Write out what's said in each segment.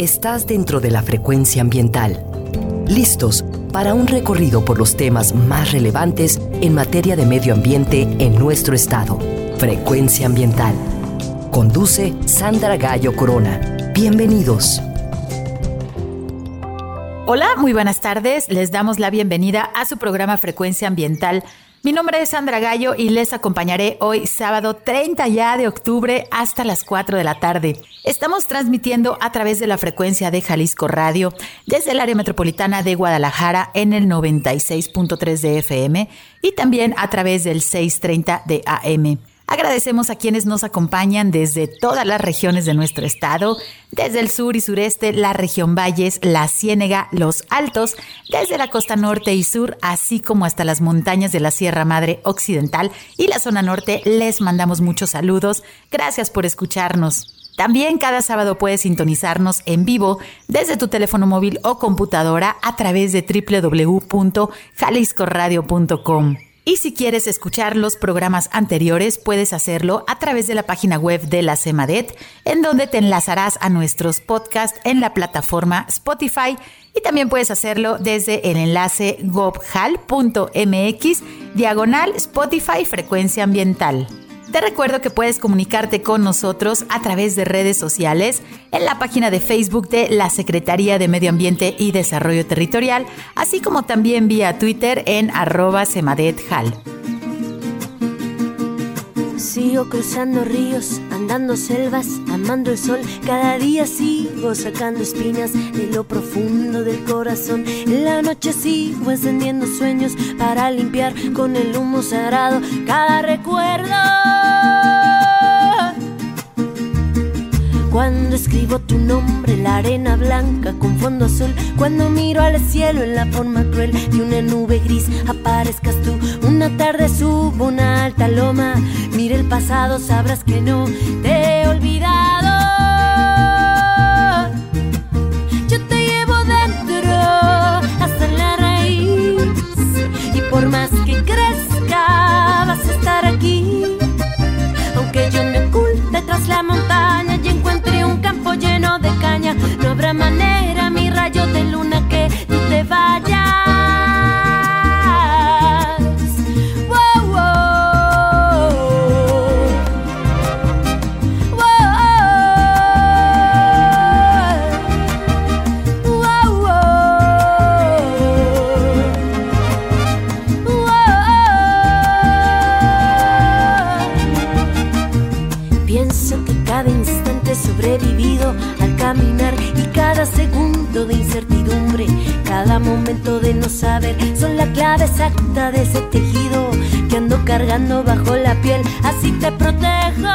estás dentro de la frecuencia ambiental. Listos para un recorrido por los temas más relevantes en materia de medio ambiente en nuestro estado. Frecuencia ambiental. Conduce Sandra Gallo Corona. Bienvenidos. Hola, muy buenas tardes. Les damos la bienvenida a su programa Frecuencia Ambiental mi nombre es Sandra Gallo y les acompañaré hoy sábado 30 ya de octubre hasta las 4 de la tarde. Estamos transmitiendo a través de la frecuencia de Jalisco Radio desde el área metropolitana de Guadalajara en el 96.3 de FM y también a través del 630 de AM. Agradecemos a quienes nos acompañan desde todas las regiones de nuestro estado, desde el sur y sureste, la región Valles, la Ciénega, los Altos, desde la costa norte y sur, así como hasta las montañas de la Sierra Madre Occidental y la zona norte. Les mandamos muchos saludos. Gracias por escucharnos. También cada sábado puedes sintonizarnos en vivo desde tu teléfono móvil o computadora a través de www.jaliscoradio.com. Y si quieres escuchar los programas anteriores, puedes hacerlo a través de la página web de la CEMADET, en donde te enlazarás a nuestros podcasts en la plataforma Spotify y también puedes hacerlo desde el enlace gobhal.mx diagonal Spotify Frecuencia Ambiental. Te recuerdo que puedes comunicarte con nosotros a través de redes sociales, en la página de Facebook de la Secretaría de Medio Ambiente y Desarrollo Territorial, así como también vía Twitter en arroba semadethal. Sigo cruzando ríos, andando selvas, amando el sol. Cada día sigo sacando espinas de lo profundo del corazón. En la noche sigo encendiendo sueños para limpiar con el humo sagrado cada recuerdo. Cuando escribo tu nombre, la arena blanca con fondo azul. Cuando miro al cielo en la forma cruel de una nube gris, aparezcas tú. Una tarde subo una alta loma. Mira el pasado, sabrás que no te he olvidado. No habrá manera, de incertidumbre, cada momento de no saber son la clave exacta de ese tejido que ando cargando bajo la piel. Así te protejo,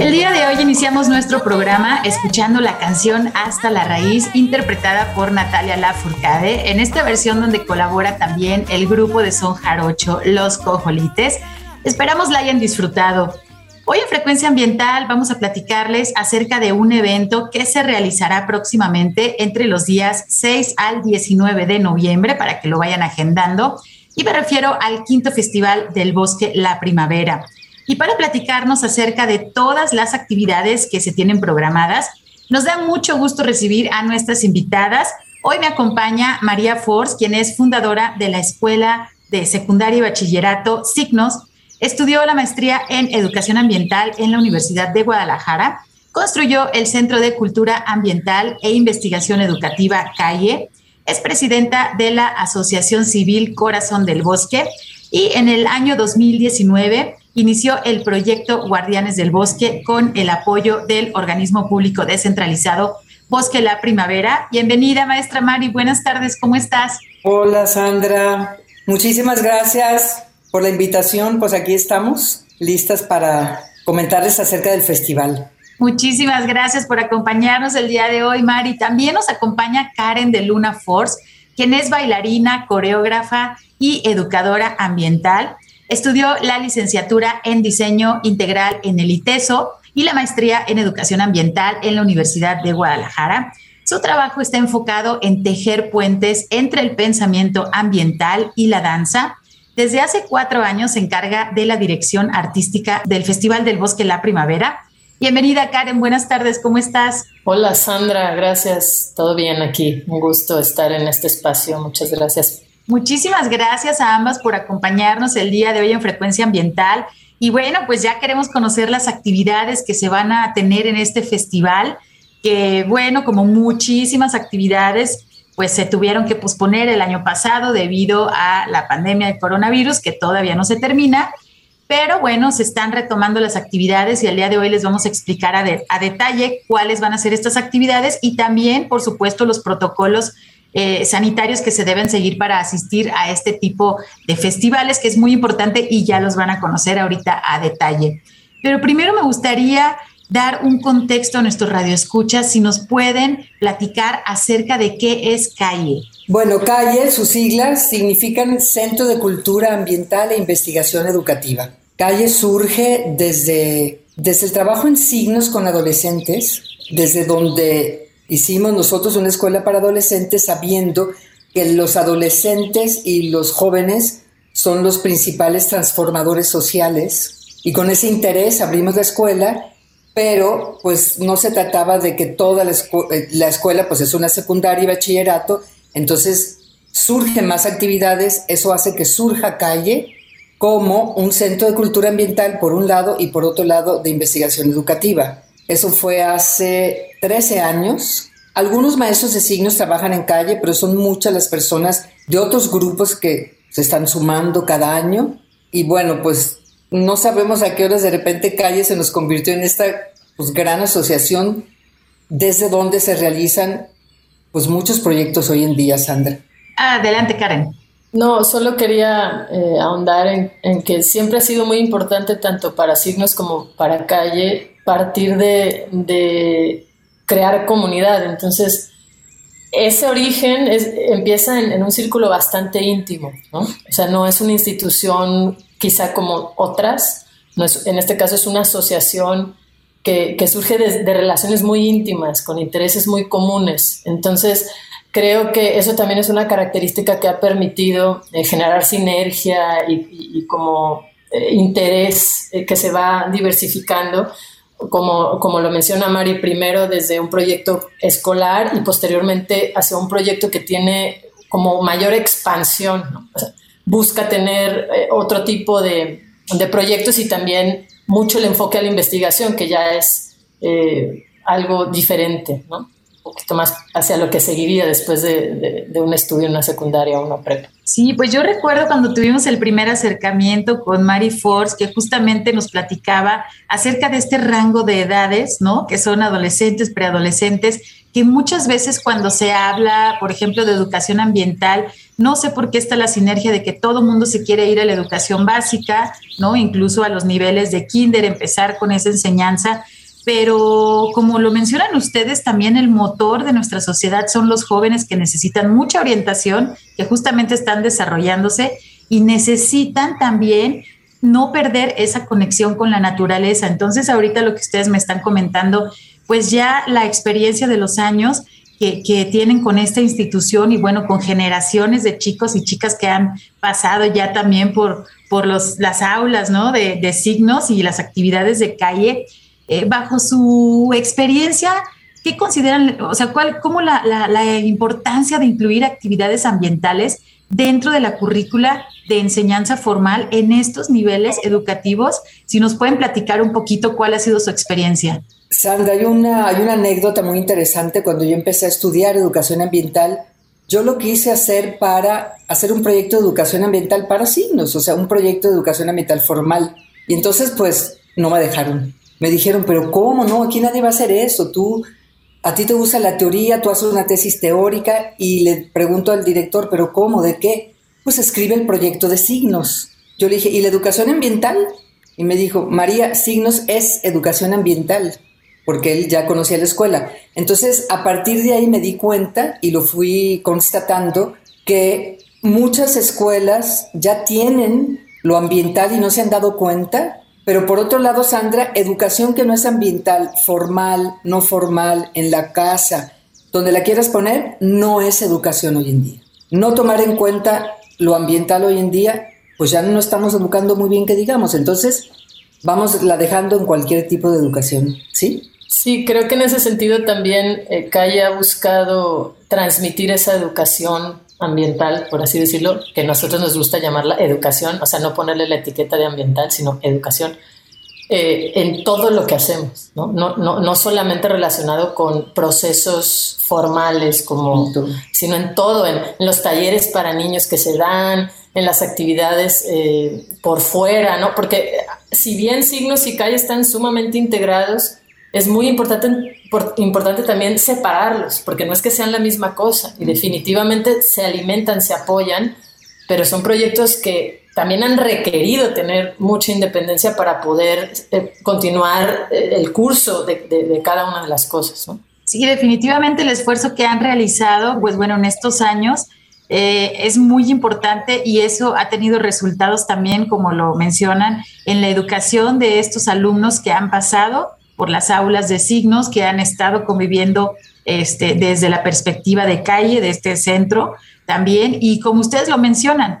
El día de hoy iniciamos nuestro programa escuchando la canción Hasta la Raíz, interpretada por Natalia Lafourcade, en esta versión donde colabora también el grupo de son jarocho Los Cojolites. Esperamos la hayan disfrutado. Hoy en Frecuencia Ambiental vamos a platicarles acerca de un evento que se realizará próximamente entre los días 6 al 19 de noviembre para que lo vayan agendando. Y me refiero al quinto Festival del Bosque La Primavera. Y para platicarnos acerca de todas las actividades que se tienen programadas, nos da mucho gusto recibir a nuestras invitadas. Hoy me acompaña María Force, quien es fundadora de la Escuela de Secundaria y Bachillerato Signos Estudió la maestría en Educación Ambiental en la Universidad de Guadalajara. Construyó el Centro de Cultura Ambiental e Investigación Educativa Calle. Es presidenta de la Asociación Civil Corazón del Bosque y en el año 2019 inició el proyecto Guardianes del Bosque con el apoyo del organismo público descentralizado Bosque La Primavera. Bienvenida, maestra Mari. Buenas tardes, ¿cómo estás? Hola, Sandra. Muchísimas gracias por la invitación. Pues aquí estamos, listas para comentarles acerca del festival. Muchísimas gracias por acompañarnos el día de hoy, Mari. También nos acompaña Karen de Luna Force, quien es bailarina, coreógrafa y educadora ambiental. Estudió la licenciatura en diseño integral en el ITESO y la maestría en educación ambiental en la Universidad de Guadalajara. Su trabajo está enfocado en tejer puentes entre el pensamiento ambiental y la danza, desde hace cuatro años se encarga de la dirección artística del Festival del Bosque La Primavera. Bienvenida Karen, buenas tardes, ¿cómo estás? Hola Sandra, gracias, todo bien aquí, un gusto estar en este espacio, muchas gracias. Muchísimas gracias a ambas por acompañarnos el día de hoy en Frecuencia Ambiental. Y bueno, pues ya queremos conocer las actividades que se van a tener en este festival, que bueno, como muchísimas actividades, pues se tuvieron que posponer el año pasado debido a la pandemia de coronavirus que todavía no se termina. Pero bueno, se están retomando las actividades y el día de hoy les vamos a explicar a, detalle cuáles van a ser estas actividades y también, por supuesto, los protocolos eh, sanitarios que se deben seguir para asistir a este tipo de festivales, que es muy importante y ya los van a conocer ahorita a detalle. Pero primero me gustaría dar un contexto a nuestros radioescuchas, si nos pueden platicar acerca de qué es CAIE. Bueno, CAIE, sus siglas significan Centro de Cultura Ambiental e Investigación Educativa. CAIE surge desde, desde el trabajo en signos con adolescentes, desde donde hicimos nosotros una escuela para adolescentes sabiendo que los adolescentes y los jóvenes son los principales transformadores sociales. Y con ese interés abrimos la escuela pero pues no se trataba de que toda la, eh, la, escuela pues es una secundaria y bachillerato, entonces surgen más actividades, eso hace que surja calle como un centro de cultura ambiental por un lado y por otro lado de investigación educativa. Eso fue hace 13 años. Algunos maestros de signos trabajan en calle, pero son muchas las personas de otros grupos que se están sumando cada año. Y bueno, pues no sabemos a qué horas de repente Calle se nos convirtió en esta pues, gran asociación desde donde se realizan pues muchos proyectos hoy en día, Sandra. Adelante, Karen. No, solo quería eh, ahondar en, que siempre ha sido muy importante tanto para signos como para calle partir de, crear comunidad. Entonces, ese origen empieza en, en, un círculo bastante íntimo, ¿no? O sea, no es una institución quizá como otras. en este caso es una asociación que, surge de, relaciones muy íntimas, con intereses muy comunes. Entonces, creo que eso también es una característica que ha permitido eh, generar sinergia y, como eh, interés eh, que se va diversificando, como, como lo menciona Mari, primero desde un proyecto escolar y posteriormente hacia un proyecto que tiene como mayor expansión. busca tener eh, otro tipo de, proyectos y también mucho el enfoque a la investigación, que ya es eh, algo diferente, ¿no? Poquito más hacia lo que seguiría después de, un estudio en una secundaria o una prepa. Sí, pues yo recuerdo cuando tuvimos el primer acercamiento con Mary Force, que justamente nos platicaba acerca de este rango de edades, ¿no? Que son adolescentes, preadolescentes, que muchas veces cuando se habla, por ejemplo, de educación ambiental, no sé por qué está la sinergia de que todo mundo se quiere ir a la educación básica, ¿no? Incluso a los niveles de kinder, empezar con esa enseñanza. Pero como lo mencionan ustedes, también el motor de nuestra sociedad son los jóvenes que necesitan mucha orientación, que justamente están desarrollándose y necesitan también no perder esa conexión con la naturaleza. Entonces, ahorita lo que ustedes me están comentando, pues ya la experiencia de los años que, tienen con esta institución y bueno, con generaciones de chicos y chicas que han pasado ya también por, por los, las aulas, ¿no? De, signos y las actividades de calle, eh, bajo su experiencia, ¿qué consideran, o sea, cuál, cómo la, importancia de incluir actividades ambientales dentro de la currícula de enseñanza formal en estos niveles educativos. Si nos pueden platicar un poquito cuál ha sido su experiencia. Sandra, hay una, hay una anécdota muy interesante. Cuando yo empecé a estudiar educación ambiental, yo lo quise hacer para hacer un proyecto de educación ambiental para signos, o sea, un proyecto de educación ambiental formal. Y entonces, pues, no me dejaron. Me dijeron, pero ¿cómo no? Aquí nadie va a hacer eso. Tú a ti te gusta la teoría, tú haces una tesis teórica y le pregunto al director, pero ¿cómo? ¿De qué? Pues escribe el proyecto de signos. Yo le dije, ¿y la educación ambiental? Y me dijo, María, signos es educación ambiental, porque él ya conocía la escuela. Entonces, a partir de ahí me di cuenta y lo fui constatando que muchas escuelas ya tienen lo ambiental y no se han dado cuenta pero por otro lado, Sandra, educación que no es ambiental, formal, no formal, en la casa, donde la quieras poner, no es educación hoy en día. No tomar en cuenta lo ambiental hoy en día, pues ya no estamos educando muy bien que digamos. Entonces, vamos la dejando en cualquier tipo de educación, ¿sí? Sí, creo que en ese sentido también eh, ha buscado transmitir esa educación ambiental, por así decirlo, que nosotros nos gusta llamarla educación, o sea, no ponerle la etiqueta de ambiental, sino educación, eh, en todo lo que hacemos, ¿no? No, no, no solamente relacionado con procesos formales, como, sino en todo, en, los talleres para niños que se dan, en las actividades eh, por fuera, ¿no? Porque si bien signos y calle están sumamente integrados, es muy importante, importante también separarlos, porque no es que sean la misma cosa y definitivamente se alimentan, se apoyan, pero son proyectos que también han requerido tener mucha independencia para poder eh, continuar eh, el curso de, cada una de las cosas. Sí, definitivamente el esfuerzo que han realizado, pues bueno, en estos años eh, es muy importante y eso ha tenido resultados también, como lo mencionan, en la educación de estos alumnos que han pasado por las aulas de signos que han estado conviviendo este, desde la perspectiva de calle de este centro también. Y como ustedes lo mencionan,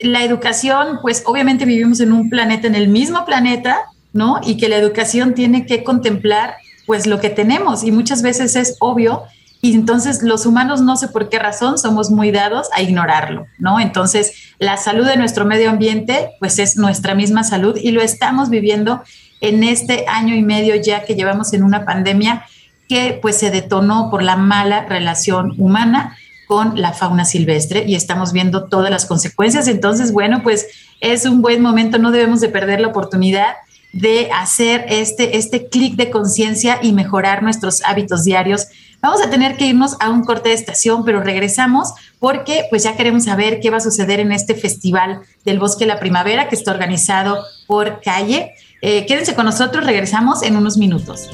la educación, pues obviamente vivimos en un planeta, en el mismo planeta, ¿no? Y que la educación tiene que contemplar pues lo que tenemos y muchas veces es obvio y entonces los humanos no sé por qué razón somos muy dados a ignorarlo, ¿no? Entonces la salud de nuestro medio ambiente pues es nuestra misma salud y lo estamos viviendo en este año y medio ya que llevamos en una pandemia que pues se detonó por la mala relación humana con la fauna silvestre y estamos viendo todas las consecuencias. Entonces, bueno, pues es un buen momento, no debemos de perder la oportunidad de hacer este, este clic de conciencia y mejorar nuestros hábitos diarios. Vamos a tener que irnos a un corte de estación, pero regresamos porque pues ya queremos saber qué va a suceder en este Festival del Bosque de la Primavera que está organizado por Calle. Eh, quédense con nosotros, regresamos en unos minutos.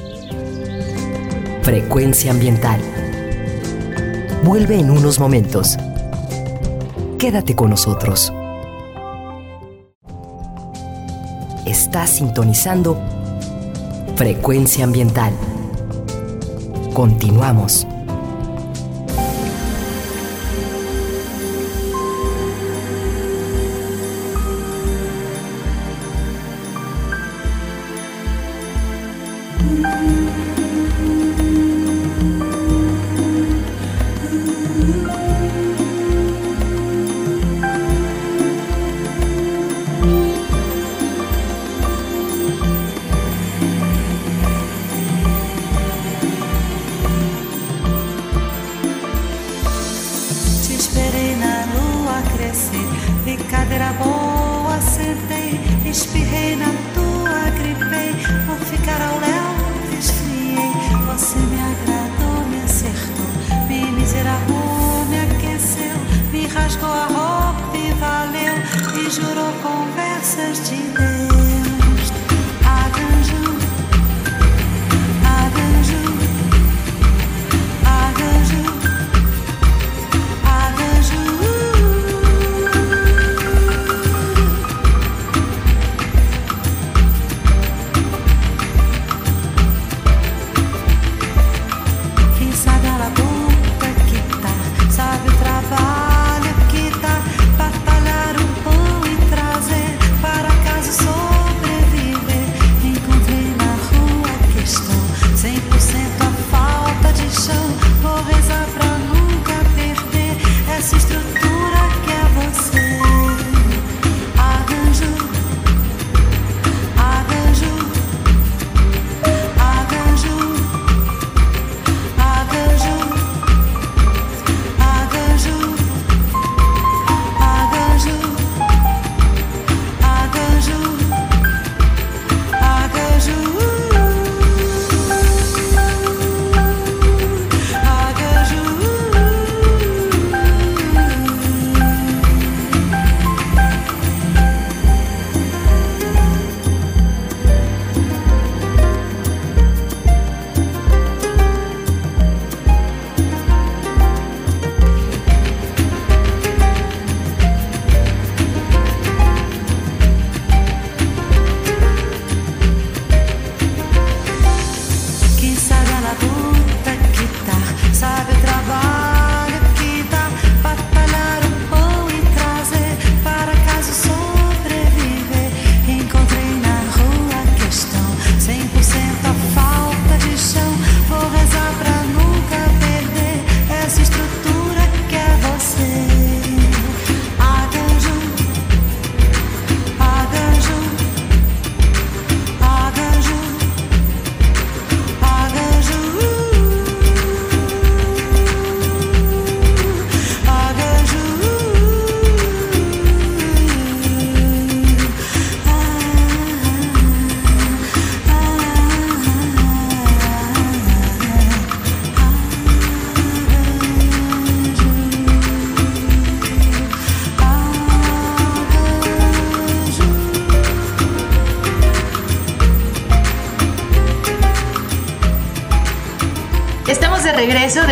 Frecuencia ambiental. Vuelve en unos momentos. Quédate con nosotros. Estás sintonizando Frecuencia ambiental. Continuamos.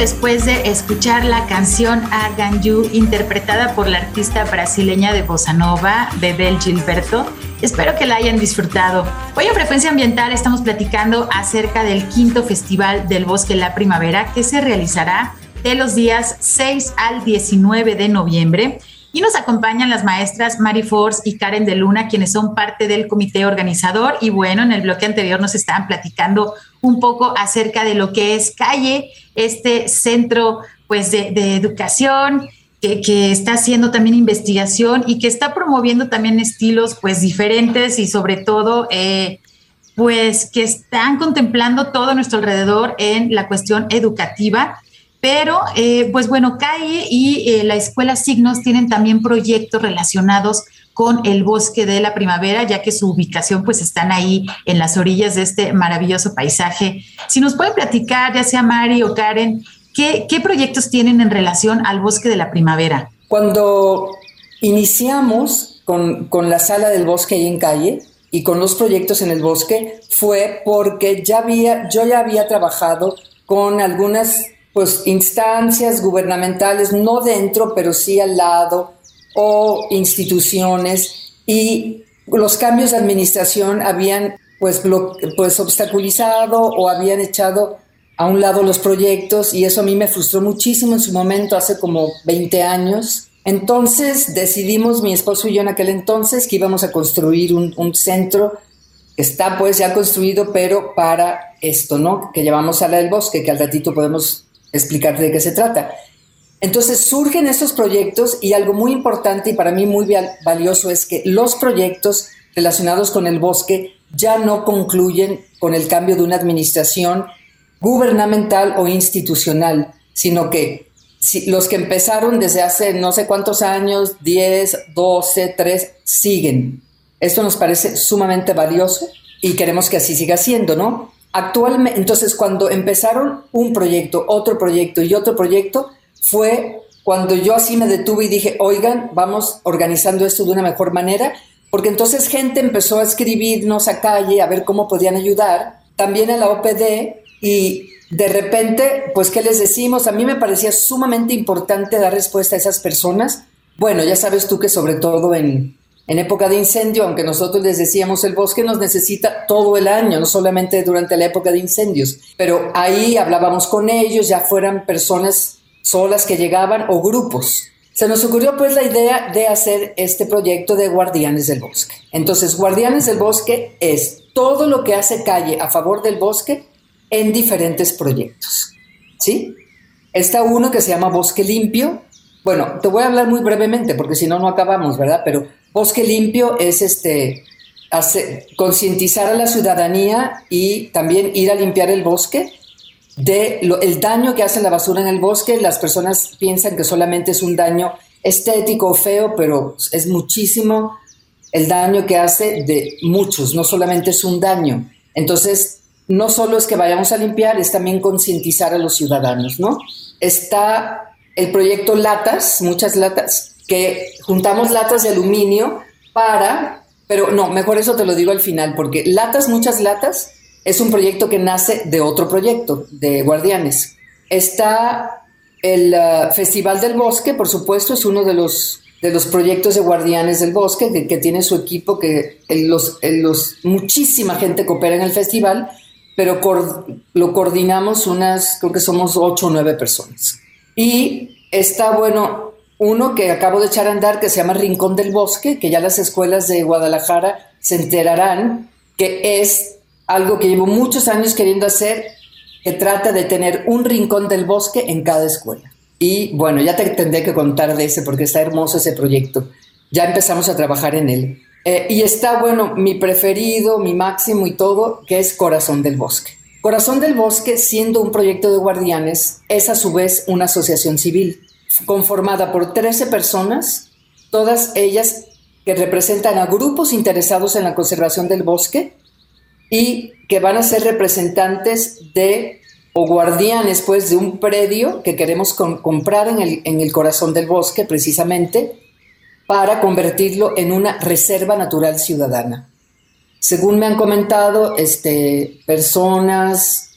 Después de escuchar la canción You interpretada por la artista brasileña de bossa nova, Bebel Gilberto. Espero que la hayan disfrutado. Hoy en Frecuencia Ambiental estamos platicando acerca del quinto Festival del Bosque La Primavera que se realizará de los días 6 al 19 de noviembre y nos acompañan las maestras Mari Force y Karen de Luna, quienes son parte del comité organizador. Y bueno, en el bloque anterior nos estaban platicando un poco acerca de lo que es Calle, este centro pues de, educación que, está haciendo también investigación y que está promoviendo también estilos pues diferentes y sobre todo eh, pues que están contemplando todo nuestro alrededor en la cuestión educativa pero, eh, pues bueno, CAE y eh, la Escuela Signos tienen también proyectos relacionados con el bosque de la primavera, ya que su ubicación pues están ahí en las orillas de este maravilloso paisaje. Si nos pueden platicar, ya sea Mari o Karen, ¿qué, qué proyectos tienen en relación al bosque de la primavera? Cuando iniciamos con, con la sala del bosque ahí en calle, y con los proyectos en el bosque fue porque ya había, yo ya había trabajado con algunas pues instancias gubernamentales, no dentro, pero sí al lado, o instituciones, y los cambios de administración habían pues, pues obstaculizado o habían echado a un lado los proyectos y eso a mí me frustró muchísimo en su momento, hace como 20 años. Entonces decidimos, mi esposo y yo en aquel entonces, que íbamos a construir un, un centro está pues ya construido, pero para esto, ¿no? Que llamamos Sala del Bosque, que al ratito podemos explicarte de qué se trata. Entonces surgen estos proyectos y algo muy importante y para mí muy valioso es que los proyectos relacionados con el bosque ya no concluyen con el cambio de una administración gubernamental o institucional, sino que los que empezaron desde hace no sé cuántos años, 10, 12, 3, siguen. Esto nos parece sumamente valioso y queremos que así siga siendo, ¿no? Actualmente, entonces cuando empezaron un proyecto, otro proyecto y otro proyecto, fue cuando yo así me detuve y dije, oigan, vamos organizando esto de una mejor manera, porque entonces gente empezó a escribirnos a calle a ver cómo podían ayudar, también a la OPD, y de repente, pues, ¿qué les decimos? A mí me parecía sumamente importante dar respuesta a esas personas. Bueno, ya sabes tú que sobre todo en, en época de incendio, aunque nosotros les decíamos el bosque nos necesita todo el año, no solamente durante la época de incendios, pero ahí hablábamos con ellos, ya fueran personas solas que llegaban o grupos. Se nos ocurrió pues la idea de hacer este proyecto de Guardianes del Bosque. Entonces, Guardianes del Bosque es todo lo que hace calle a favor del bosque en diferentes proyectos. ¿Sí? Está uno que se llama Bosque Limpio. Bueno, te voy a hablar muy brevemente porque si no, no acabamos, ¿verdad? Pero Bosque Limpio es este, concientizar a la ciudadanía y también ir a limpiar el bosque de el daño que hace la basura en el bosque. Las personas piensan que solamente es un daño estético o feo, pero es muchísimo el daño que hace de muchos, no solamente es un daño. Entonces, no solo es que vayamos a limpiar, es también concientizar a los ciudadanos, ¿no? Está el proyecto Latas, muchas latas, que juntamos latas de aluminio para, pero no, mejor eso te lo digo al final, porque latas, muchas latas, es un proyecto que nace de otro proyecto, de Guardianes. Está el uh, Festival del Bosque, por supuesto, es uno de los, de los proyectos de Guardianes del Bosque, que, tiene su equipo, que los, los, muchísima gente coopera en el festival, pero lo coordinamos unas, creo que somos ocho o nueve personas. Y está, bueno, uno que acabo de echar a andar que se llama Rincón del Bosque, que ya las escuelas de Guadalajara se enterarán, que es algo que llevo muchos años queriendo hacer, que trata de tener un rincón del bosque en cada escuela. Y bueno, ya te tendré que contar de ese porque está hermoso ese proyecto. Ya empezamos a trabajar en él. Eh, y está, bueno, mi preferido, mi máximo y todo, que es Corazón del Bosque. Corazón del Bosque, siendo un proyecto de guardianes, es a su vez una asociación civil conformada por 13 personas, todas ellas que representan a grupos interesados en la conservación del bosque y que van a ser representantes de o guardianes pues de un predio que queremos comprar en el, en el corazón del bosque precisamente para convertirlo en una reserva natural ciudadana. Según me han comentado este, personas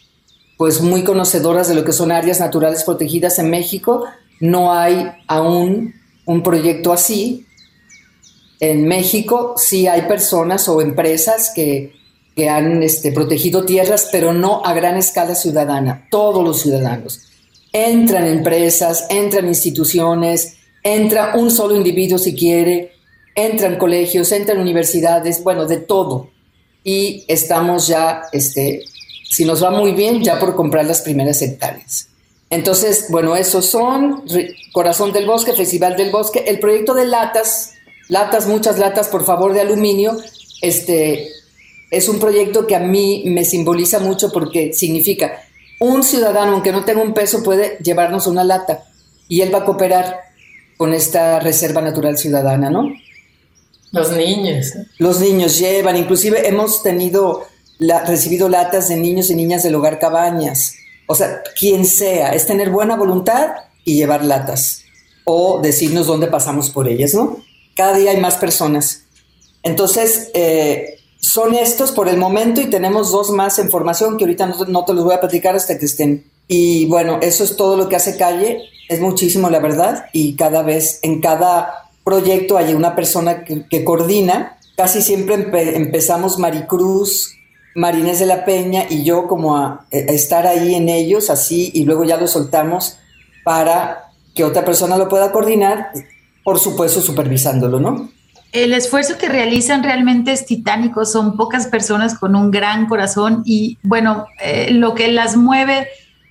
pues muy conocedoras de lo que son áreas naturales protegidas en México, no hay aún un proyecto así. En México sí hay personas o empresas que que han este, protegido tierras, pero no a gran escala ciudadana, todos los ciudadanos. Entran empresas, entran instituciones, entra un solo individuo si quiere, entran colegios, entran universidades, bueno, de todo. Y estamos ya, este, si nos va muy bien, ya por comprar las primeras hectáreas. Entonces, bueno, esos son Corazón del Bosque, Festival del Bosque, el proyecto de latas, latas, muchas latas, por favor, de aluminio, este, es un proyecto que a mí me simboliza mucho porque significa un ciudadano, aunque no tenga un peso, puede llevarnos una lata y él va a cooperar con esta Reserva Natural Ciudadana, ¿no? Los niños. Los niños llevan, inclusive hemos tenido, la, recibido latas de niños y niñas del hogar Cabañas. O sea, quien sea, es tener buena voluntad y llevar latas o decirnos dónde pasamos por ellas, ¿no? Cada día hay más personas. Entonces, eh, son estos por el momento y tenemos dos más en formación que ahorita no, te los voy a platicar hasta que estén. Y bueno, eso es todo lo que hace Calle. Es muchísimo, la verdad, y cada vez en cada proyecto hay una persona que, coordina. Casi siempre empezamos Maricruz, Marines de la Peña y yo como a, a estar ahí en ellos así y luego ya lo soltamos para que otra persona lo pueda coordinar, por supuesto supervisándolo, ¿no? el esfuerzo que realizan realmente es titánico, son pocas personas con un gran corazón y bueno, eh, lo que las mueve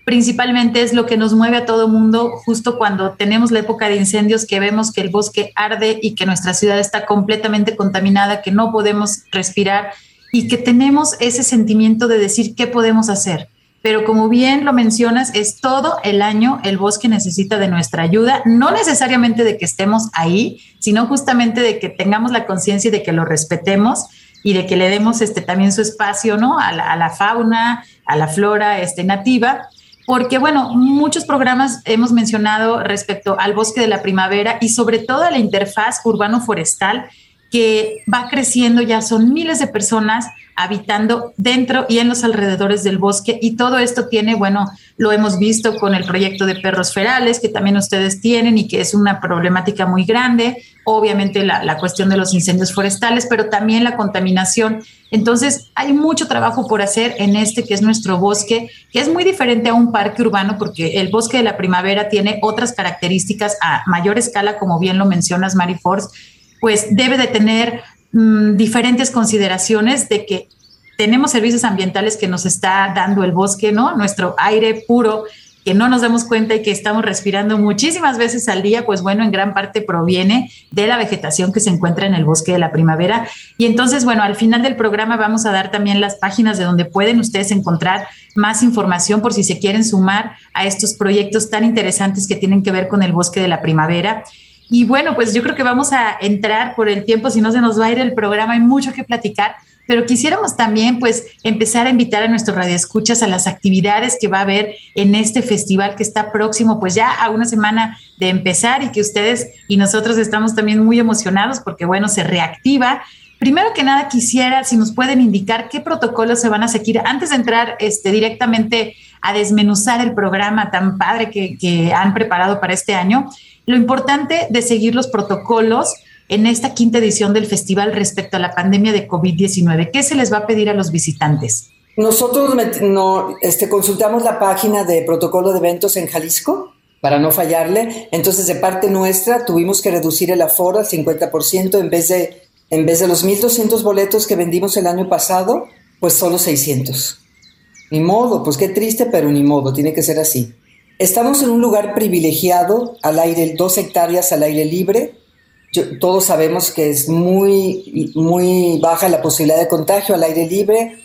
principalmente es lo que nos mueve a todo mundo justo cuando tenemos la época de incendios que vemos que el bosque arde y que nuestra ciudad está completamente contaminada, que no podemos respirar y que tenemos ese sentimiento de decir qué podemos hacer pero como bien lo mencionas, es todo el año el bosque necesita de nuestra ayuda, no necesariamente de que estemos ahí, sino justamente de que tengamos la conciencia de que lo respetemos y de que le demos este, también su espacio ¿no? a, la, fauna, a la flora este, nativa. Porque, bueno, muchos programas hemos mencionado respecto al bosque de la primavera y sobre todo a la interfaz urbano-forestal, que va creciendo, ya son miles de personas habitando dentro y en los alrededores del bosque. Y todo esto tiene, bueno, lo hemos visto con el proyecto de perros ferales, que también ustedes tienen y que es una problemática muy grande. Obviamente la, la cuestión de los incendios forestales, pero también la contaminación. Entonces, hay mucho trabajo por hacer en este que es nuestro bosque, que es muy diferente a un parque urbano, porque el bosque de la primavera tiene otras características a mayor escala, como bien lo mencionas, Mary Force, pues debe de tener Mm, diferentes consideraciones de que tenemos servicios ambientales que nos está dando el bosque, ¿no? Nuestro aire puro, que no nos damos cuenta y que estamos respirando muchísimas veces al día, pues bueno, en gran parte proviene de la vegetación que se encuentra en el bosque de la primavera. Y entonces, bueno, al final del programa vamos a dar también las páginas de donde pueden ustedes encontrar más información por si se quieren sumar a estos proyectos tan interesantes que tienen que ver con el bosque de la primavera. Y bueno, pues yo creo que vamos a entrar por el tiempo, si no se nos va a ir el programa, hay mucho que platicar, pero quisiéramos también pues empezar a invitar a nuestros radioescuchas a las actividades que va a haber en este festival que está próximo, pues ya a una semana de empezar y que ustedes y nosotros estamos también muy emocionados porque bueno, se reactiva. Primero que nada quisiera si nos pueden indicar qué protocolos se van a seguir antes de entrar este, directamente a desmenuzar el programa tan padre que, que han preparado para este año lo importante de seguir los protocolos en esta quinta edición del festival respecto a la pandemia de COVID-19. ¿Qué se les va a pedir a los visitantes? Nosotros no, este, consultamos la página de protocolo de eventos en Jalisco para no fallarle. Entonces, de parte nuestra, tuvimos que reducir el aforo al 50% en vez de, en vez de los 1.200 boletos que vendimos el año pasado, pues solo 600. Ni modo, pues qué triste, pero ni modo, tiene que ser así. Estamos en un lugar privilegiado, al aire, dos hectáreas al aire libre. todos sabemos que es muy, muy baja la posibilidad de contagio al aire libre.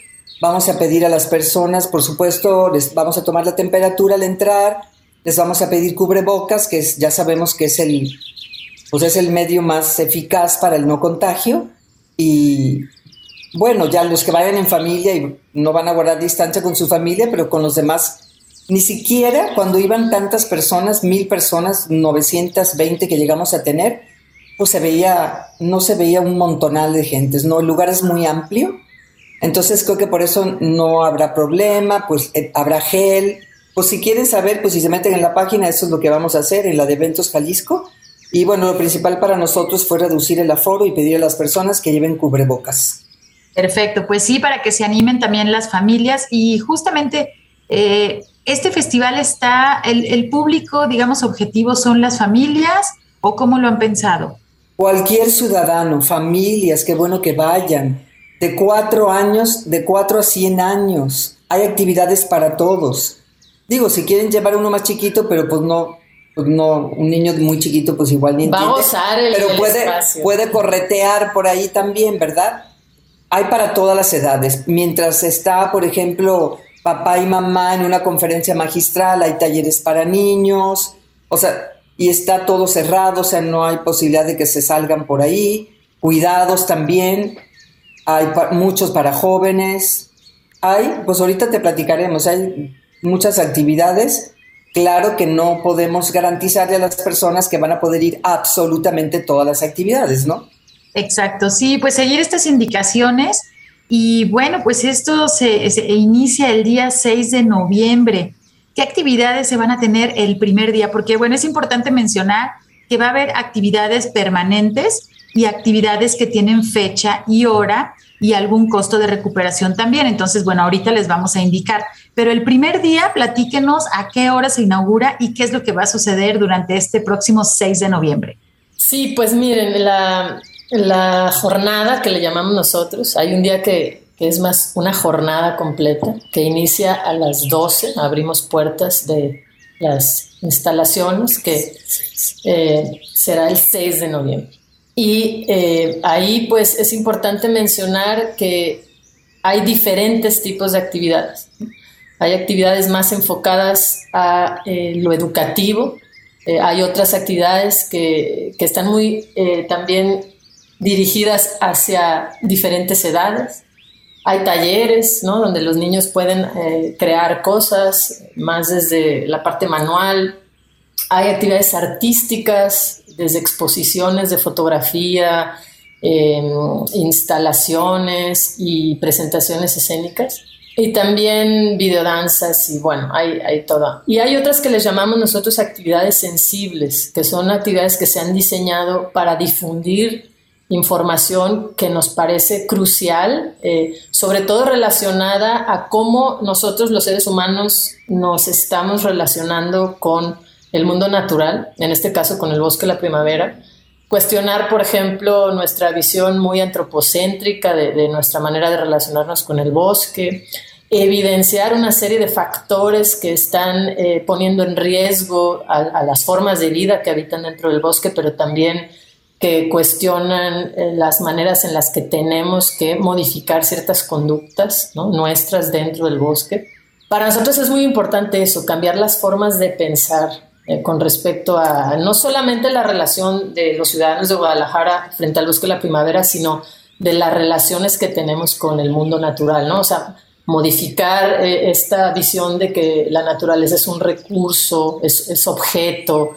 Vamos a pedir a las personas, por supuesto, les vamos a tomar la temperatura al entrar, les vamos a pedir cubrebocas, que ya sabemos que es el, pues es el medio más eficaz para el no contagio. Y bueno, ya los que vayan en familia y no van a guardar distancia con su familia, pero con los demás ni siquiera cuando iban tantas personas, mil personas, 920 que llegamos a tener, pues se veía, no se veía un montonal de gentes, ¿no? El lugar es muy amplio, entonces creo que por eso no habrá problema, pues eh, habrá gel. Pues si quieren saber, pues si se meten en la página, eso es lo que vamos a hacer en la de Eventos Jalisco. Y bueno, lo principal para nosotros fue reducir el aforo y pedir a las personas que lleven cubrebocas. Perfecto, pues sí, para que se animen también las familias y justamente eh, este festival está, el, público, digamos, objetivo son las familias o cómo lo han pensado? Cualquier ciudadano, familias, qué bueno que vayan. De cuatro años, de cuatro a cien años. Hay actividades para todos. Digo, si quieren llevar uno más chiquito, pero pues no, pues no, un niño muy chiquito, pues igual ni entiende. Va a gozar el, Pero puede, puede corretear por ahí también, ¿verdad? Hay para todas las edades. Mientras está, por ejemplo, papá y mamá en una conferencia magistral, hay talleres para niños, o sea, y está todo cerrado, o sea, no hay posibilidad de que se salgan por ahí, cuidados también, hay muchos para jóvenes, hay, pues ahorita te platicaremos, hay muchas actividades, claro que no podemos garantizarle a las personas que van a poder ir absolutamente todas las actividades, ¿no? Exacto, sí, pues seguir estas indicaciones y bueno, pues esto se, inicia el día 6 de noviembre. ¿Qué actividades se van a tener el primer día? Porque bueno, es importante mencionar que va a haber actividades permanentes y actividades que tienen fecha y hora y algún costo de recuperación también. Entonces, bueno, ahorita les vamos a indicar. Pero el primer día, platíquenos a qué hora se inaugura y qué es lo que va a suceder durante este próximo 6 de noviembre. Sí, pues miren, la, la jornada que le llamamos nosotros, hay un día que, es más una jornada completa, que inicia a las 12, abrimos puertas de las instalaciones, que eh, será el 6 de noviembre. Y eh, ahí pues es importante mencionar que hay diferentes tipos de actividades. Hay actividades más enfocadas a eh, lo educativo, hay otras actividades que, que están muy también dirigidas hacia diferentes edades. Hay talleres, ¿no? Donde los niños pueden eh, crear cosas más desde la parte manual. Hay actividades artísticas, desde exposiciones de fotografía, em, instalaciones y presentaciones escénicas. Y también videodanzas y bueno, hay, hay todo. Y hay otras que les llamamos nosotros actividades sensibles, que son actividades que se han diseñado para difundir información que nos parece crucial, eh, sobre todo relacionada a cómo nosotros los seres humanos nos estamos relacionando con el mundo natural, en este caso con el bosque de la primavera. Cuestionar, por ejemplo, nuestra visión muy antropocéntrica de, nuestra manera de relacionarnos con el bosque, evidenciar una serie de factores que están eh, poniendo en riesgo a las formas de vida que habitan dentro del bosque, pero también que cuestionan eh, las maneras en las que tenemos que modificar ciertas conductas nuestras dentro del bosque. Para nosotros es muy importante eso, cambiar las formas de pensar eh, con respecto a no solamente la relación de los ciudadanos de Guadalajara frente al bosque de la primavera, sino de las relaciones que tenemos con el mundo natural, ¿no? O sea, modificar eh, esta visión de que la naturaleza es un recurso, es, es objeto,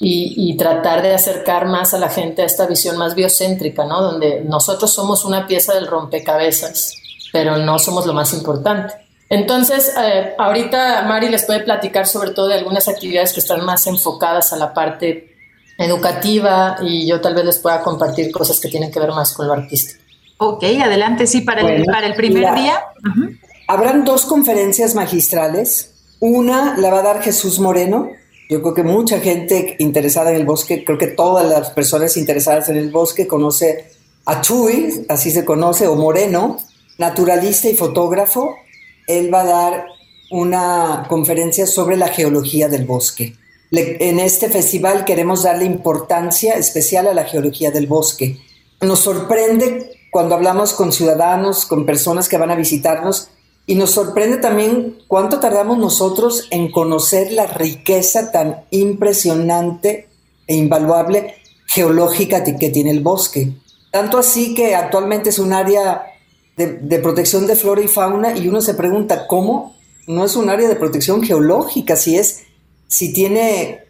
y, tratar de acercar más a la gente a esta visión más biocéntrica, ¿no? Donde nosotros somos una pieza del rompecabezas, pero no somos lo más importante. Entonces, eh, ahorita Mari les puede platicar sobre todo de algunas actividades que están más enfocadas a la parte educativa y yo tal vez les pueda compartir cosas que tienen que ver más con lo artístico. Ok, adelante, sí, para, el, para el primer día. Habrán dos conferencias magistrales. Una la va a dar Jesús Moreno, yo creo que mucha gente interesada en el bosque, creo que todas las personas interesadas en el bosque conoce a Chuy, así se conoce, o Moreno, naturalista y fotógrafo. Él va a dar una conferencia sobre la geología del bosque. en este festival queremos darle importancia especial a la geología del bosque. Nos sorprende cuando hablamos con ciudadanos, con personas que van a visitarnos, y nos sorprende también cuánto tardamos nosotros en conocer la riqueza tan impresionante e invaluable geológica que tiene el bosque. Tanto así que actualmente es un área de, protección de flora y fauna y uno se pregunta cómo no es un área de protección geológica, si es, si tiene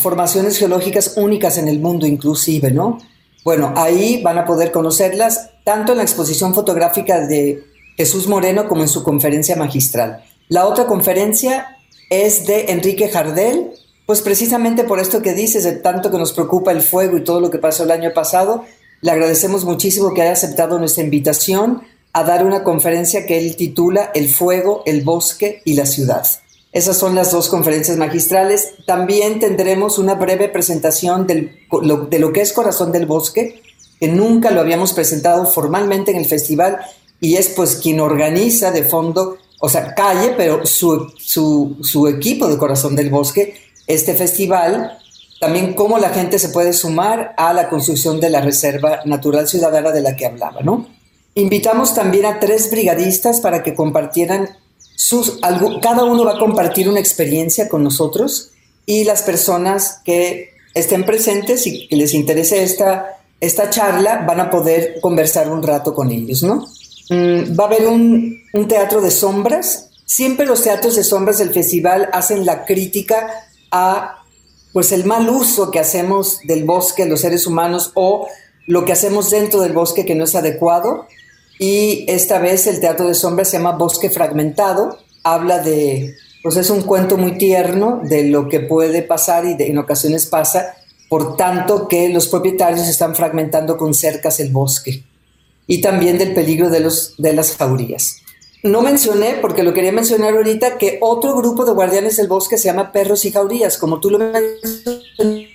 formaciones geológicas únicas en el mundo inclusive, ¿no? Bueno, ahí van a poder conocerlas tanto en la exposición fotográfica de Jesús Moreno como en su conferencia magistral. La otra conferencia es de Enrique Jardel, pues precisamente por esto que dices, de tanto que nos preocupa el fuego y todo lo que pasó el año pasado, le agradecemos muchísimo que haya aceptado nuestra invitación a dar una conferencia que él titula El fuego, el bosque y la ciudad. Esas son las dos conferencias magistrales. También tendremos una breve presentación de lo que es Corazón del Bosque, que nunca lo habíamos presentado formalmente en el festival y es pues quien organiza de fondo, o sea, calle, pero su, equipo de Corazón del Bosque, este festival, también cómo la gente se puede sumar a la construcción de la Reserva Natural Ciudadana de la que hablaba, ¿no? Invitamos también a tres brigadistas para que compartieran sus, algo, cada uno va a compartir una experiencia con nosotros y las personas que estén presentes y que les interese esta, esta charla van a poder conversar un rato con ellos, ¿no? Mm, va a haber un, teatro de sombras. Siempre los teatros de sombras del festival hacen la crítica a pues el mal uso que hacemos del bosque los seres humanos o lo que hacemos dentro del bosque que no es adecuado. Y esta vez el teatro de sombras se llama Bosque Fragmentado. Habla de, pues es un cuento muy tierno de lo que puede pasar y en ocasiones pasa, por tanto que los propietarios están fragmentando con cercas el bosque y también del peligro de, los, de las jaurías. No mencioné, porque lo quería mencionar ahorita, que otro grupo de guardianes del bosque se llama Perros y Jaurías. Como tú lo mencionaste,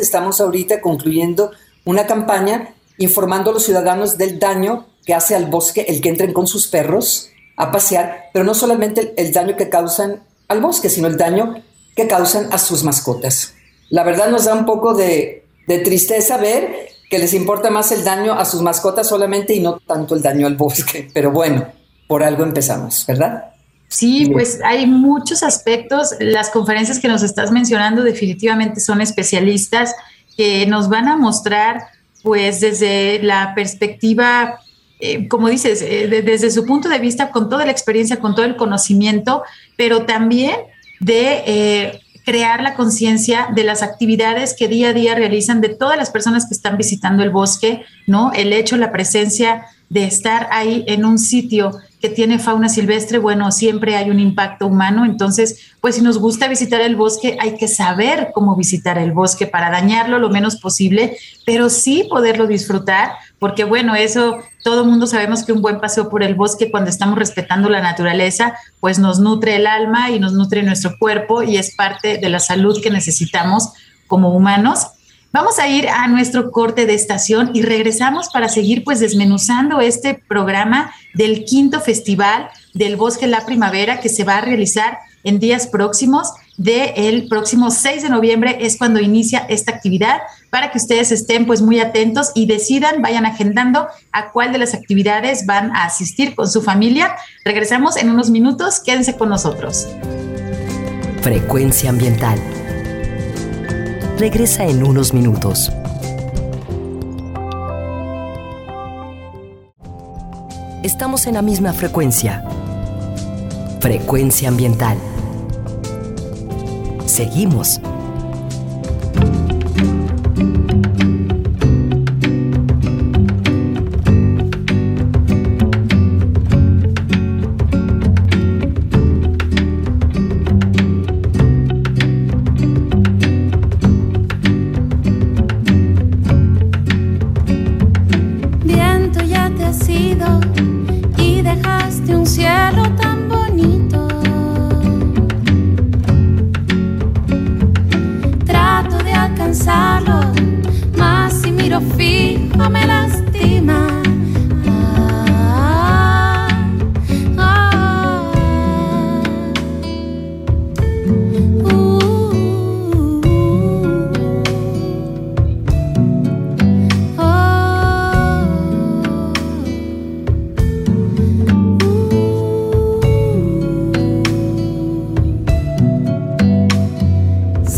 estamos ahorita concluyendo una campaña informando a los ciudadanos del daño que hace al bosque el que entren con sus perros a pasear, pero no solamente el, daño que causan al bosque, sino el daño que causan a sus mascotas. La verdad nos da un poco de, de tristeza ver que les importa más el daño a sus mascotas solamente y no tanto el daño al bosque. Pero bueno, por algo empezamos, ¿verdad? Sí, pues hay muchos aspectos. Las conferencias que nos estás mencionando definitivamente son especialistas que nos van a mostrar, pues desde la perspectiva, eh, como dices, eh, desde su punto de vista, con toda la experiencia, con todo el conocimiento, pero también de eh, crear la conciencia de las actividades que día a día realizan de todas las personas que están visitando el bosque, ¿no? El hecho, la presencia de estar ahí en un sitio que tiene fauna silvestre, bueno, siempre hay un impacto humano. Entonces, pues si nos gusta visitar el bosque, hay que saber cómo visitar el bosque para dañarlo lo menos posible, pero sí poderlo disfrutar, porque bueno, eso todo mundo sabemos que un buen paseo por el bosque cuando estamos respetando la naturaleza, pues nos nutre el alma y nos nutre nuestro cuerpo y es parte de la salud que necesitamos como humanos. Vamos a ir a nuestro corte de estación y regresamos para seguir pues desmenuzando este programa del quinto festival del Bosque La Primavera que se va a realizar en días próximos. De el próximo 6 de noviembre es cuando inicia esta actividad para que ustedes estén pues muy atentos y decidan, vayan agendando a cuál de las actividades van a asistir con su familia. Regresamos en unos minutos, quédense con nosotros. Frecuencia ambiental regresa en unos minutos. Estamos en la misma frecuencia. Frecuencia ambiental. Seguimos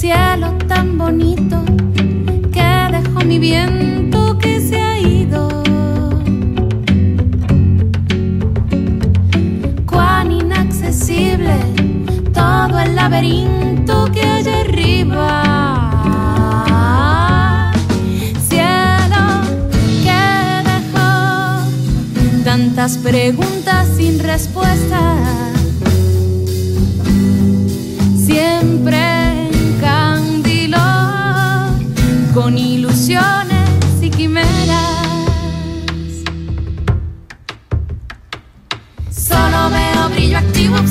cielo tan bonito que dejó mi viento que se ha ido. Cuán inaccesible todo el laberinto que hay arriba. Cielo, qué dejó tantas preguntas sin respuestas.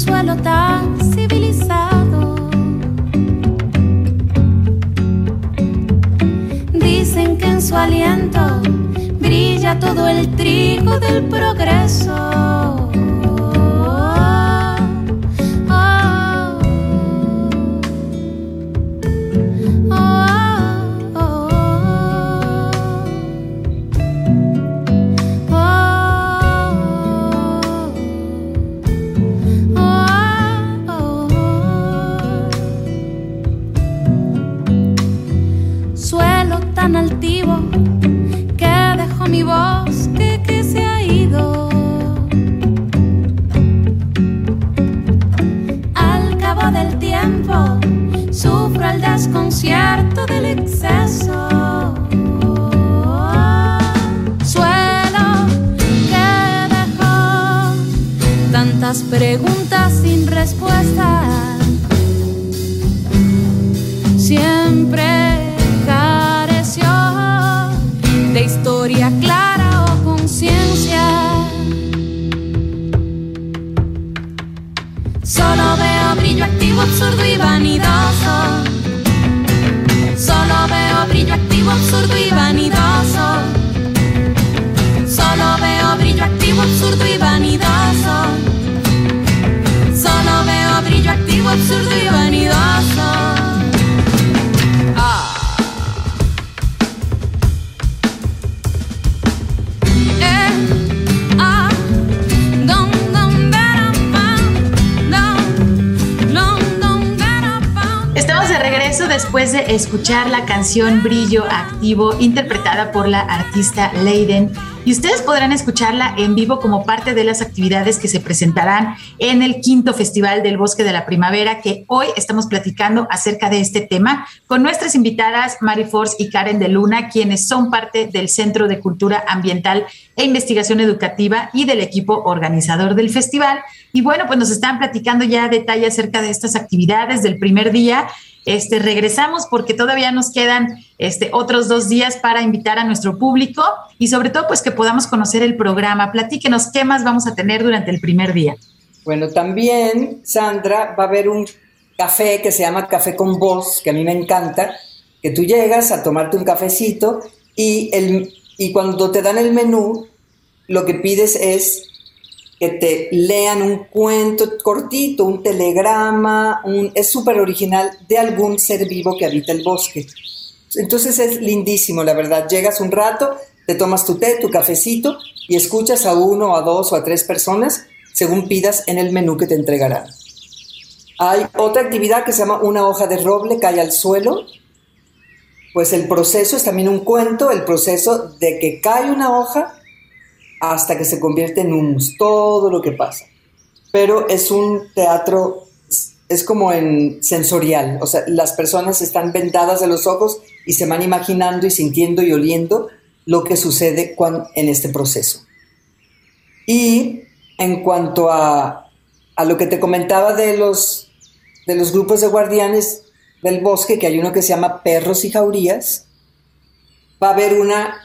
suelo tan civilizado. Dicen que en su aliento brilla todo el trigo del progreso. La canción Brillo Activo interpretada por la artista Leiden y ustedes podrán escucharla en vivo como parte de las actividades que se presentarán en el quinto Festival del Bosque de la Primavera, que hoy estamos platicando acerca de este tema con nuestras invitadas Mari Force y Karen de Luna, quienes son parte del Centro de Cultura Ambiental e Investigación Educativa y del equipo organizador del festival. Y bueno, pues nos están platicando ya detalles acerca de estas actividades del primer día este, regresamos porque todavía nos quedan este, otros dos días para invitar a nuestro público y sobre todo pues que podamos conocer el programa. Platíquenos qué más vamos a tener durante el primer día. Bueno, también, Sandra, va a haber un café que se llama Café con Voz, que a mí me encanta, que tú llegas a tomarte un cafecito y, el, y cuando te dan el menú, lo que pides es que te lean un cuento cortito, un telegrama, un, es súper original de algún ser vivo que habita el bosque. Entonces es lindísimo, la verdad. Llegas un rato, te tomas tu té, tu cafecito y escuchas a uno, a dos o a tres personas según pidas en el menú que te entregarán. Hay otra actividad que se llama una hoja de roble cae al suelo. Pues el proceso es también un cuento, el proceso de que cae una hoja hasta que se convierte en humus, todo lo que pasa. Pero es un teatro, es como en sensorial, o sea, las personas están vendadas de los ojos y se van imaginando y sintiendo y oliendo lo que sucede en este proceso. Y en cuanto a, a lo que te comentaba de los, de los grupos de guardianes del bosque, que hay uno que se llama Perros y Jaurías, va a haber una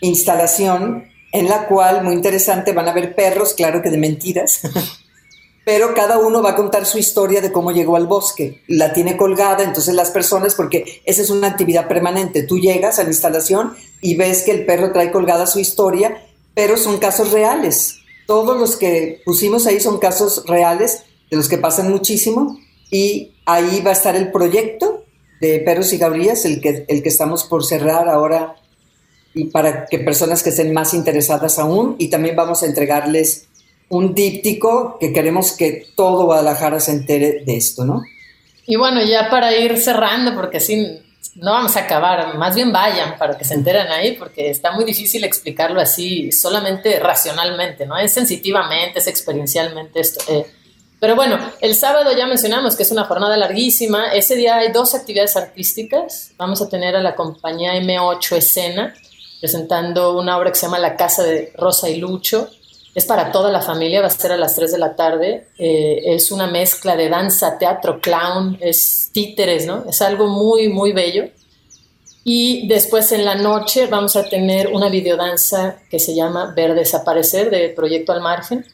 instalación en la cual, muy interesante, van a ver perros, claro que de mentiras, pero cada uno va a contar su historia de cómo llegó al bosque. La tiene colgada, entonces las personas, porque esa es una actividad permanente, tú llegas a la instalación y ves que el perro trae colgada su historia, pero son casos reales. Todos los que pusimos ahí son casos reales, de los que pasan muchísimo, y ahí va a estar el proyecto de Perros y Gabriels, el que, el que estamos por cerrar ahora y para que personas que estén más interesadas aún y también vamos a entregarles un díptico que queremos que todo Guadalajara se entere de esto, ¿no? Y bueno, ya para ir cerrando, porque así no vamos a acabar, más bien vayan para que se enteren ahí, porque está muy difícil explicarlo así solamente racionalmente, ¿no? Es sensitivamente, es experiencialmente esto. Eh. Pero bueno, el sábado ya mencionamos que es una jornada larguísima. Ese día hay dos actividades artísticas. Vamos a tener a la compañía M8 Escena, presentando una obra que se llama La Casa de Rosa y Lucho. Es para toda la familia, va a ser a las 3 de la tarde. Eh, es una mezcla de danza, teatro, clown, es títeres, ¿no? Es algo muy, muy bello. Y después en la noche vamos a tener una videodanza que se llama Ver Desaparecer de Proyecto al Margen.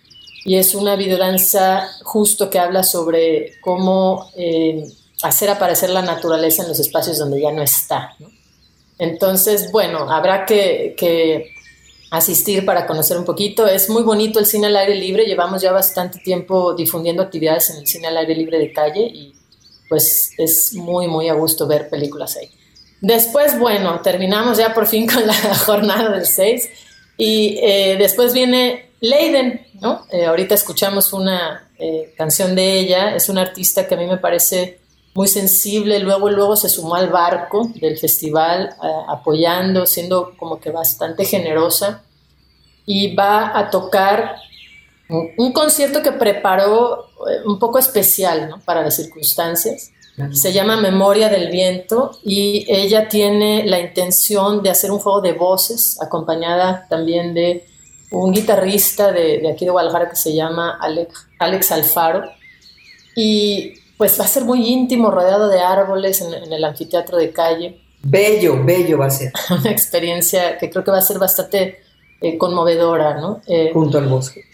Y es una videodanza justo que habla sobre cómo eh, hacer aparecer la naturaleza en los espacios donde ya no está. ¿no? Entonces, bueno, habrá que, asistir para conocer un poquito. Es muy bonito el cine al aire libre, llevamos ya bastante tiempo difundiendo actividades en el cine al aire libre de calle y pues es muy, muy a gusto ver películas ahí. Después, bueno, terminamos ya por fin con la jornada del 6 y eh, después viene Leiden, ¿no? Eh, ahorita escuchamos una eh, canción de ella, es una artista que a mí me parece muy sensible, luego, luego se sumó al barco del festival apoyando, siendo como que bastante generosa y va a tocar un, concierto que preparó eh, un poco especial para las circunstancias. Se llama Memoria del Viento y ella tiene la intención de hacer un juego de voces acompañada también de un guitarrista de, aquí de Guadalajara que se llama Alex, Alex Alfaro. Y pues va a ser muy íntimo, rodeado de árboles en, el anfiteatro de calle. Bello, bello va a ser. Una experiencia que creo que va a ser bastante eh, conmovedora, ¿no? Eh, Junto al bosque.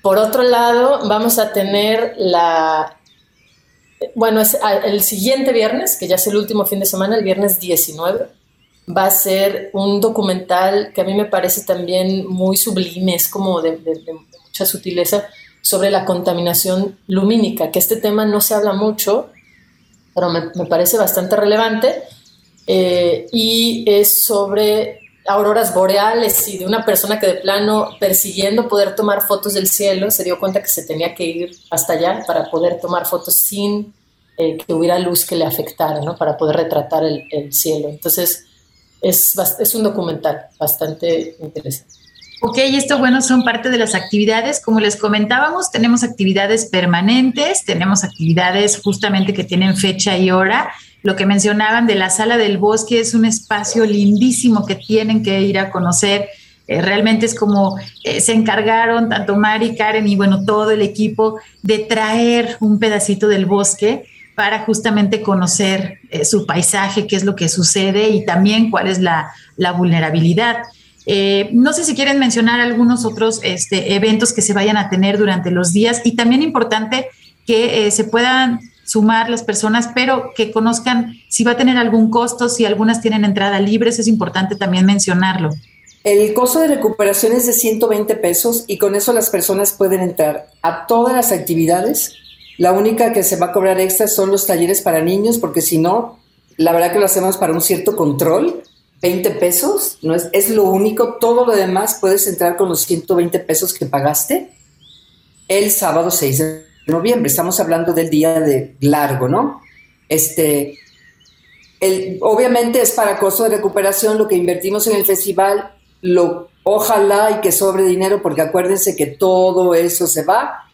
Por otro lado, vamos a tener la bueno, es el siguiente viernes, que ya es el último fin de semana, el viernes 19, va a ser un documental que a mí me parece también muy sublime, es como de, mucha sutileza, sobre la contaminación lumínica, que este tema no se habla mucho, pero me, parece bastante relevante, eh, y es sobre auroras boreales y de una persona que de plano persiguiendo poder tomar fotos del cielo se dio cuenta que se tenía que ir hasta allá para poder tomar fotos sin eh, que hubiera luz que le afectara, ¿no? Para poder retratar el, el cielo. Entonces, es, es un documental bastante interesante. Ok, esto bueno son parte de las actividades. Como les comentábamos, tenemos actividades permanentes, tenemos actividades justamente que tienen fecha y hora. Lo que mencionaban de la sala del bosque es un espacio lindísimo que tienen que ir a conocer. Eh, realmente es como eh, se encargaron tanto Mari, Karen y bueno, todo el equipo de traer un pedacito del bosque para justamente conocer eh, su paisaje, qué es lo que sucede y también cuál es la, vulnerabilidad. Eh, no sé si quieren mencionar algunos otros este, eventos que se vayan a tener durante los días y también importante que eh, se puedan sumar las personas, pero que conozcan si va a tener algún costo, si algunas tienen entrada libre, eso es importante también mencionarlo. El costo de recuperación es de 120 pesos y con eso las personas pueden entrar a todas las actividades la única que se va a cobrar extra son los talleres para niños, porque si no, la verdad que lo hacemos para un cierto control. 20 pesos, no es, es lo único. Todo lo demás puedes entrar con los 120 pesos que pagaste el sábado 6 de noviembre. Estamos hablando del día de largo, ¿no? Este, el, obviamente es para costo de recuperación lo que invertimos en el festival. Lo, ojalá y que sobre dinero, porque acuérdense que todo eso se va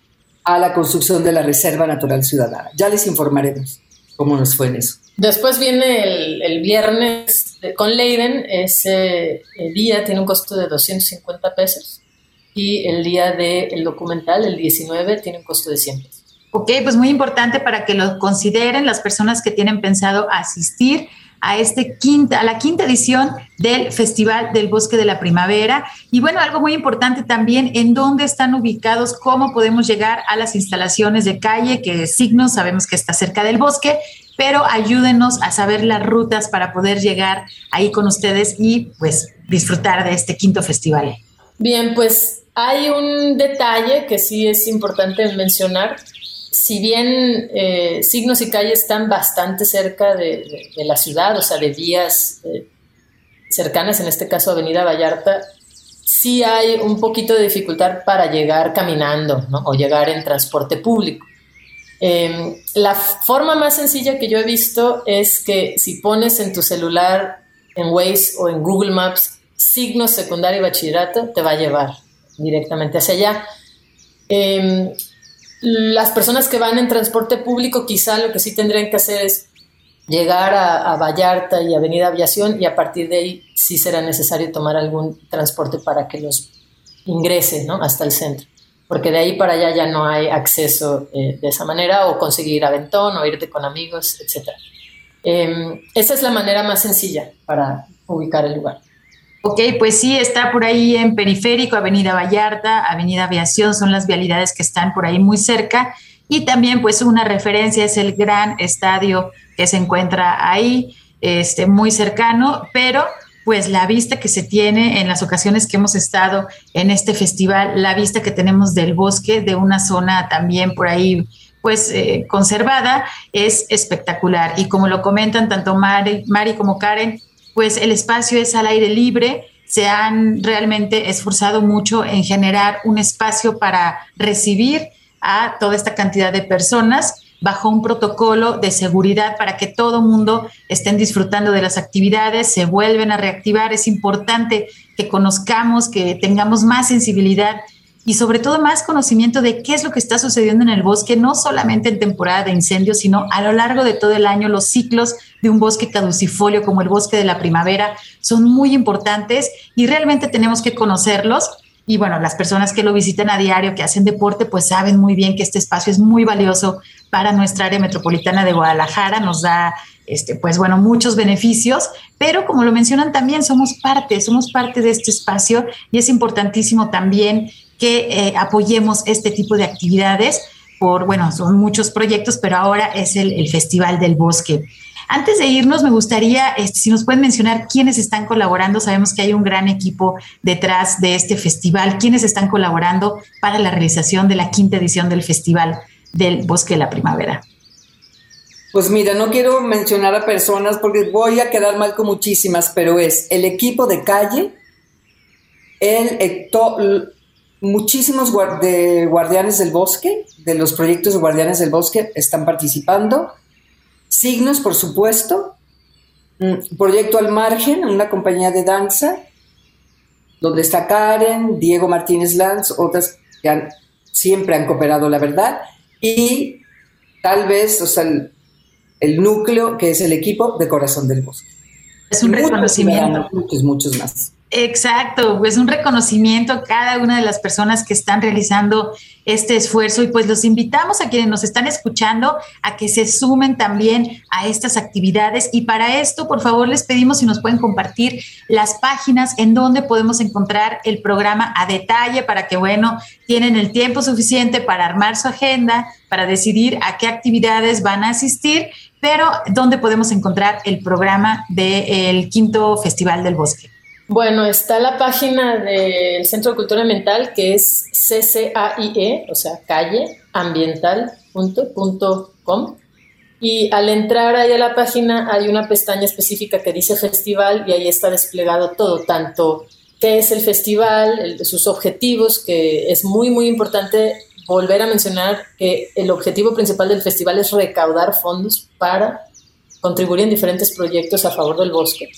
a la construcción de la Reserva Natural Ciudadana. Ya les informaremos cómo nos fue en eso. Después viene el, viernes con Leiden, ese día tiene un costo de 250 pesos y el día del documental, el 19, tiene un costo de 100 pesos. Ok, pues muy importante para que lo consideren las personas que tienen pensado asistir a, este quinta, a la quinta edición del Festival del Bosque de la Primavera. Y bueno, algo muy importante también, en dónde están ubicados, cómo podemos llegar a las instalaciones de calle, que Signos sabemos que está cerca del bosque, pero ayúdenos a saber las rutas para poder llegar ahí con ustedes y pues disfrutar de este quinto festival. Bien, pues hay un detalle que sí es importante mencionar si bien eh, Signos y Calle están bastante cerca de, la ciudad, o sea, de vías eh, cercanas, en este caso Avenida Vallarta, sí hay un poquito de dificultad para llegar caminando o llegar en transporte público. Em, la forma más sencilla que yo he visto es que si pones en tu celular, en Waze o en Google Maps, signos secundario y bachillerato, te va a llevar directamente hacia allá. Em, las personas que van en transporte público quizá lo que sí tendrían que hacer es llegar a, Vallarta y Avenida Aviación y a partir de ahí sí será necesario tomar algún transporte para que los ingrese ¿no? hasta el centro, porque de ahí para allá ya no hay acceso eh, de esa manera o conseguir aventón o irte con amigos, etc. Em, esa es la manera más sencilla para ubicar el lugar. Ok, pues sí, está por ahí en Periférico, Avenida Vallarta, Avenida Aviación, son las vialidades que están por ahí muy cerca. Y también pues una referencia es el gran estadio que se encuentra ahí, este, muy cercano, pero pues la vista que se tiene en las ocasiones que hemos estado en este festival, la vista que tenemos del bosque, de una zona también por ahí pues eh, conservada, es espectacular. Y como lo comentan tanto Mari, Mari como Karen, pues el espacio es al aire libre, se han realmente esforzado mucho en generar un espacio para recibir a toda esta cantidad de personas bajo un protocolo de seguridad para que todo mundo estén disfrutando de las actividades, se vuelven a reactivar. Es importante que conozcamos, que tengamos más sensibilidad y sobre todo más conocimiento de qué es lo que está sucediendo en el bosque, no solamente en temporada de incendios, sino a lo largo de todo el año. Los ciclos de un bosque caducifolio como el bosque de la primavera son muy importantes y realmente tenemos que conocerlos. Y bueno, las personas que lo visitan a diario, que hacen deporte, pues saben muy bien que este espacio es muy valioso para nuestra área metropolitana de Guadalajara, nos da este, pues bueno, muchos beneficios, pero como lo mencionan también, somos parte, somos parte de este espacio y es importantísimo también eh, apoyemos este tipo de actividades por, bueno, son muchos proyectos, pero ahora es el, el Festival del Bosque. Antes de irnos, me gustaría, este, si nos pueden mencionar quiénes están colaborando. Sabemos que hay un gran equipo detrás de este festival. ¿Quiénes están colaborando para la realización de la quinta edición del Festival del Bosque de la Primavera? Pues mira, no quiero mencionar a personas porque voy a quedar mal con muchísimas, pero es el equipo de calle, el, muchísimos de guardianes del bosque, de los proyectos de guardianes del bosque están participando Signos, por supuesto. Proyecto al margen, una compañía de danza, donde está Karen, Diego Martínez Lanz, otras que siempre han cooperado, la verdad. Y tal vez, o sea, el, núcleo, que es el equipo de Corazón del Bosque. Es un reconocimiento. Muchos, muchos más. Exacto, pues un reconocimiento a cada una de las personas que están realizando este esfuerzo y pues los invitamos a quienes nos están escuchando a que se sumen también a estas actividades y para esto por favor les pedimos si nos pueden compartir las páginas en donde podemos encontrar el programa a detalle para que bueno, tienen el tiempo suficiente para armar su agenda, para decidir a qué actividades van a asistir, pero dónde podemos encontrar el programa del quinto Festival del Bosque. Bueno, está la página del Centro de Cultura Ambiental que es CCAIE, o sea, calle ambiental.com. Y al entrar ahí a la página hay una pestaña específica que dice festival y ahí está desplegado todo, tanto qué es el festival, sus objetivos, que es muy, muy importante volver a mencionar que el objetivo principal del festival es recaudar fondos para contribuir en diferentes proyectos a favor del bosque.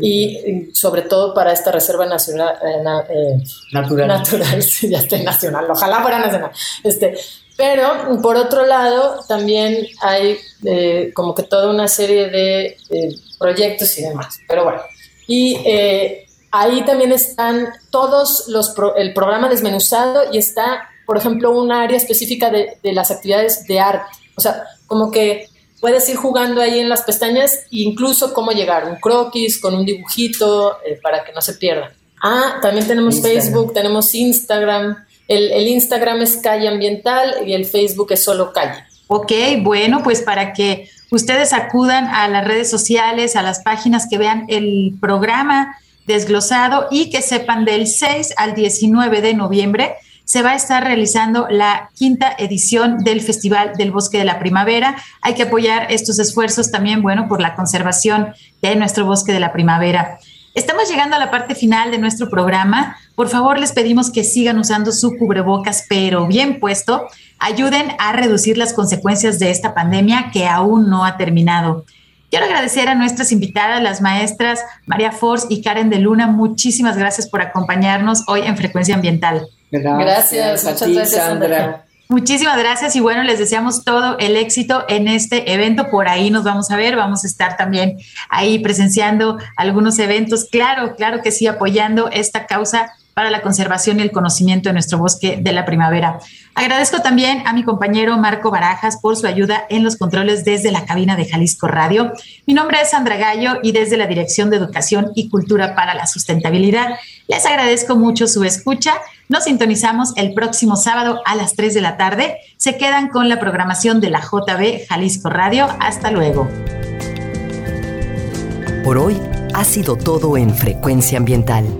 Y sobre todo para esta reserva nacional, eh, eh, natural. Natural, ya está nacional, ojalá fuera nacional. Este, pero por otro lado, también hay eh, como que toda una serie de proyectos y demás. Pero bueno, y ahí también están todos los, el programa desmenuzado y está, por ejemplo, un área específica de, de las actividades de arte. O sea, como que puedes ir jugando ahí en las pestañas e incluso cómo llegar, un croquis con un dibujito eh, para que no se pierda. Ah, también tenemos Facebook, tenemos Instagram. El, el, Instagram es Calle Ambiental y el Facebook es solo Calle. Ok, bueno, pues para que ustedes acudan a las redes sociales, a las páginas que vean el programa desglosado y que sepan del 6 al 19 de noviembre se va a estar realizando la quinta edición del Festival del Bosque de la Primavera. Hay que apoyar estos esfuerzos también, bueno, por la conservación de nuestro bosque de la primavera. Estamos llegando a la parte final de nuestro programa. Por favor, les pedimos que sigan usando su cubrebocas, pero bien puesto. Ayuden a reducir las consecuencias de esta pandemia que aún no ha terminado. Quiero agradecer a nuestras invitadas, las maestras María Force y Karen de Luna. Muchísimas gracias por acompañarnos hoy en Frecuencia Ambiental. Gracias, muchas gracias, Sandra. Muchísimas gracias y bueno, les deseamos todo el éxito en este evento. Por ahí nos vamos a ver, vamos a estar también ahí presenciando algunos eventos. Claro, claro que sí, apoyando esta causa para la conservación y el conocimiento de nuestro bosque de la primavera. Agradezco también a mi compañero Marco Barajas por su ayuda en los controles desde la cabina de Jalisco Radio. Mi nombre es Sandra Gallo y desde la Dirección de Educación y Cultura para la Sustentabilidad les agradezco mucho su escucha. Nos sintonizamos el próximo sábado a las 3 de la tarde. Se quedan con la programación de la JB Jalisco Radio. Hasta luego. Por hoy ha sido todo en Frecuencia Ambiental.